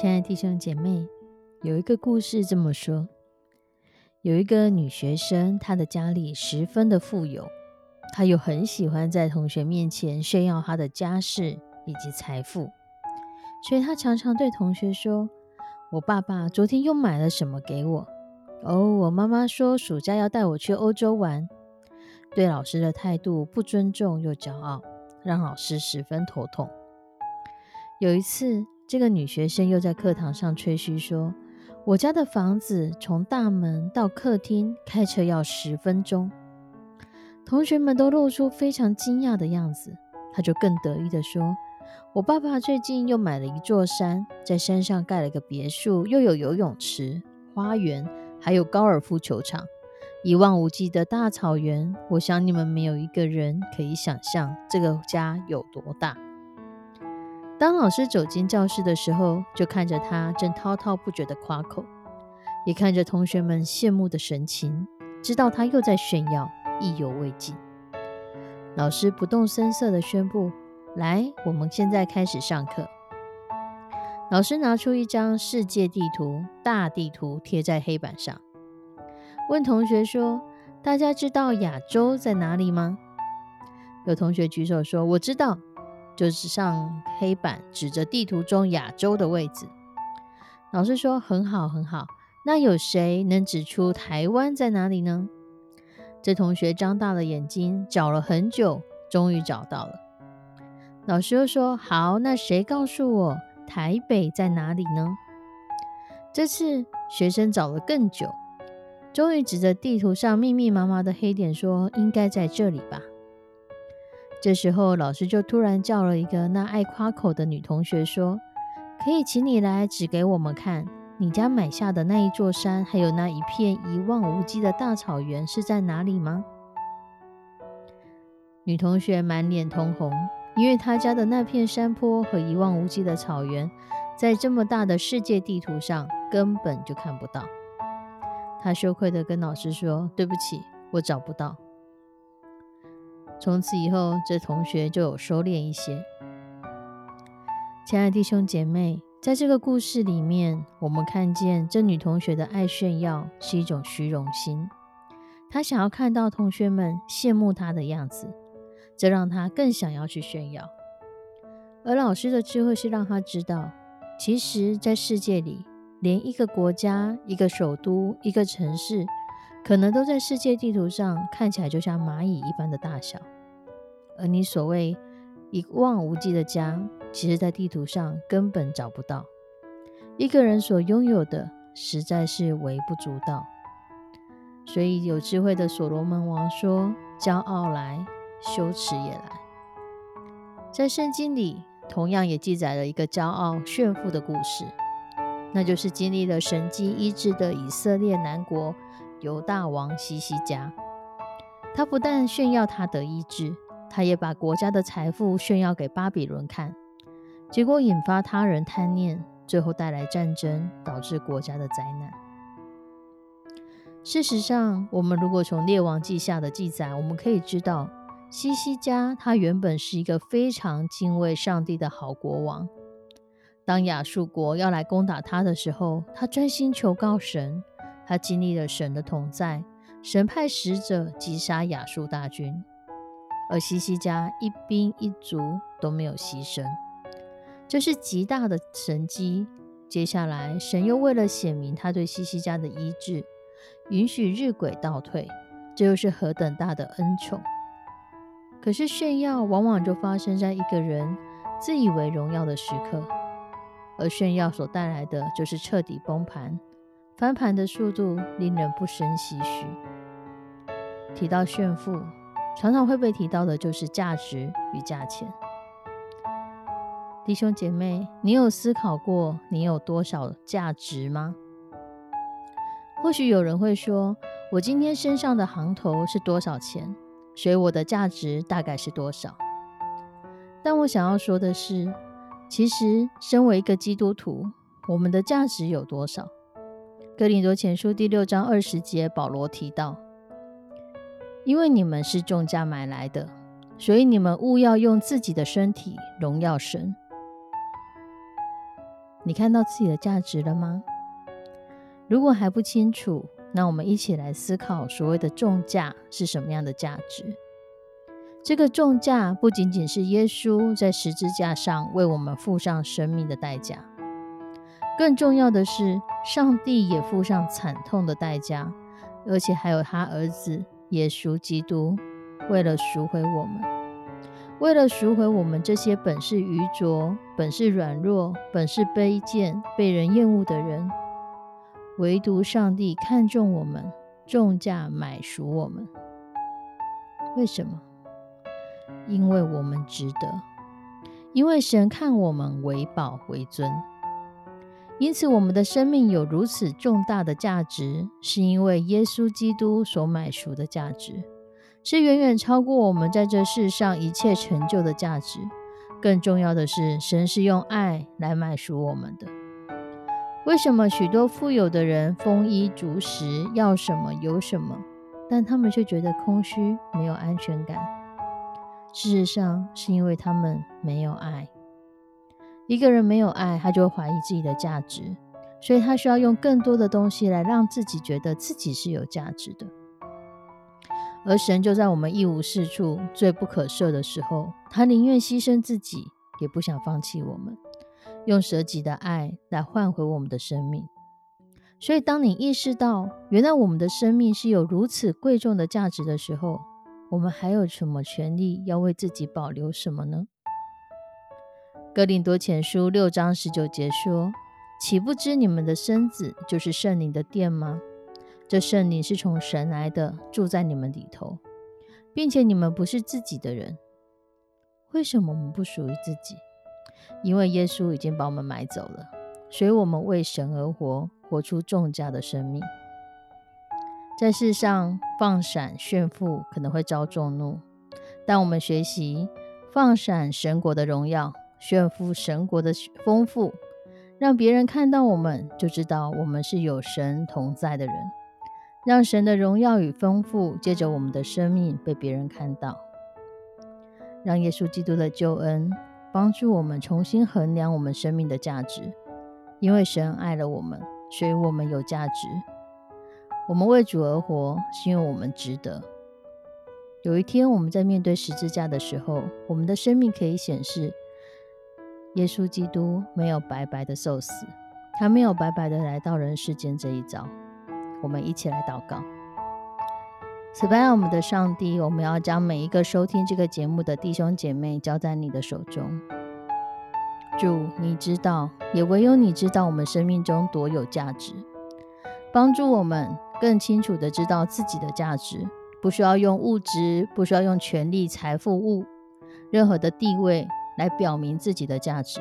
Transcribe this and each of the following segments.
亲爱的弟兄姐妹，有一个故事这么说：有一个女学生，她的家里十分的富有，她又很喜欢在同学面前炫耀她的家世以及财富，所以她常常对同学说：“我爸爸昨天又买了什么给我？哦，我妈妈说暑假要带我去欧洲玩。”对老师的态度不尊重又骄傲，让老师十分头痛。有一次。这个女学生又在课堂上吹嘘说：“我家的房子从大门到客厅开车要十分钟。”同学们都露出非常惊讶的样子。她就更得意的说：“我爸爸最近又买了一座山，在山上盖了个别墅，又有游泳池、花园，还有高尔夫球场，一望无际的大草原。我想你们没有一个人可以想象这个家有多大。”当老师走进教室的时候，就看着他正滔滔不绝的夸口，也看着同学们羡慕的神情，知道他又在炫耀，意犹未尽。老师不动声色的宣布：“来，我们现在开始上课。”老师拿出一张世界地图，大地图贴在黑板上，问同学说：“大家知道亚洲在哪里吗？”有同学举手说：“我知道。”就是上黑板指着地图中亚洲的位置。老师说：“很好，很好。”那有谁能指出台湾在哪里呢？这同学张大了眼睛，找了很久，终于找到了。老师又说：“好，那谁告诉我台北在哪里呢？”这次学生找了更久，终于指着地图上密密麻麻的黑点说：“应该在这里吧。”这时候，老师就突然叫了一个那爱夸口的女同学说：“可以请你来指给我们看，你家买下的那一座山，还有那一片一望无际的大草原是在哪里吗？”女同学满脸通红，因为她家的那片山坡和一望无际的草原，在这么大的世界地图上根本就看不到。她羞愧地跟老师说：“对不起，我找不到。”从此以后，这同学就有收敛一些。亲爱的弟兄姐妹，在这个故事里面，我们看见这女同学的爱炫耀是一种虚荣心，她想要看到同学们羡慕她的样子，这让她更想要去炫耀。而老师的智慧是让她知道，其实，在世界里，连一个国家、一个首都、一个城市。可能都在世界地图上看起来就像蚂蚁一般的大小，而你所谓一望无际的家，其实在地图上根本找不到。一个人所拥有的实在是微不足道。所以有智慧的所罗门王说：“骄傲来，羞耻也来。”在圣经里，同样也记载了一个骄傲炫富的故事，那就是经历了神迹医治的以色列南国。犹大王西西家，他不但炫耀他的意志，他也把国家的财富炫耀给巴比伦看，结果引发他人贪念，最后带来战争，导致国家的灾难。事实上，我们如果从列王记下的记载，我们可以知道，西西家他原本是一个非常敬畏上帝的好国王。当亚述国要来攻打他的时候，他专心求告神。他经历了神的同在，神派使者击杀亚述大军，而西西家一兵一卒都没有牺牲，这是极大的神机，接下来，神又为了显明他对西西家的医治，允许日晷倒退，这又是何等大的恩宠！可是炫耀往往就发生在一个人自以为荣耀的时刻，而炫耀所带来的就是彻底崩盘，翻盘的速度令人不胜唏嘘。提到炫富，常常会被提到的就是价值与价钱。弟兄姐妹，你有思考过你有多少价值吗？或许有人会说，我今天身上的行头是多少钱，所以我的价值大概是多少。但我想要说的是，其实身为一个基督徒，我们的价值有多少？哥林多前书第六章二十节，保罗提到，因为你们是重价买来的，所以你们务要用自己的身体荣耀神。你看到自己的价值了吗？如果还不清楚，那我们一起来思考所谓的重价是什么样的价值。这个重价不仅仅是耶稣在十字架上为我们付上生命的代价，更重要的是，上帝也付上惨痛的代价，而且还有他儿子耶稣基督为了赎回我们。为了赎回我们这些本是愚拙、本是软弱、本是卑贱、被人厌恶的人，唯独上帝看重我们，重价买赎我们。为什么？因为我们值得，因为神看我们为宝为尊，因此我们的生命有如此重大的价值，是因为耶稣基督所买赎的价值。是远远超过我们在这世上一切成就的价值。更重要的是，神是用爱来买赎我们的。为什么许多富有的人丰衣足食，要什么有什么，但他们却觉得空虚，没有安全感？事实上，是因为他们没有爱。一个人没有爱，他就会怀疑自己的价值，所以他需要用更多的东西来让自己觉得自己是有价值的。而神就在我们一无是处、罪不可赦的时候，他宁愿牺牲自己，也不想放弃我们，用舍己的爱来换回我们的生命。所以，当你意识到原来我们的生命是有如此贵重的价值的时候，我们还有什么权利要为自己保留什么呢？哥林多前书六章十九节说：“岂不知你们的身子就是圣灵的殿吗？”这圣灵是从神来的，住在你们里头，并且你们不是自己的人。为什么我们不属于自己？因为耶稣已经把我们买走了，所以我们为神而活，活出重价的生命。在世上放闪炫富可能会遭众怒，但我们学习放闪神国的荣耀，炫富神国的丰富，让别人看到我们就知道我们是有神同在的人。让神的荣耀与丰富借着我们的生命被别人看到，让耶稣基督的救恩帮助我们重新衡量我们生命的价值。因为神爱了我们，所以我们有价值。我们为主而活，是因为我们值得。有一天我们在面对十字架的时候，我们的生命可以显示，耶稣基督没有白白的受死，他没有白白的来到人世间这一遭。我们一起来祷告，此外，我们的上帝，我们要将每一个收听这个节目的弟兄姐妹交在你的手中。主，你知道，也唯有你知道我们生命中多有价值，帮助我们更清楚的知道自己的价值，不需要用物质，不需要用权力、财富、物任何的地位来表明自己的价值，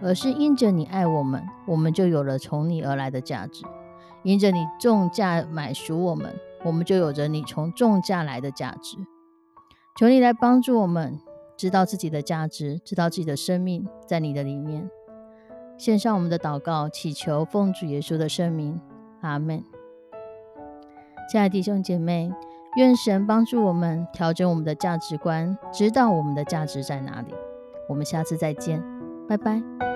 而是因着你爱我们，我们就有了从你而来的价值。因着你重价买赎我们，我们就有着你从重价来的价值。求你来帮助我们，知道自己的价值，知道自己的生命在你的里面。献上我们的祷告，祈求奉主耶稣的圣名，阿门。亲爱的弟兄姐妹，愿神帮助我们调整我们的价值观，知道我们的价值在哪里。我们下次再见，拜拜。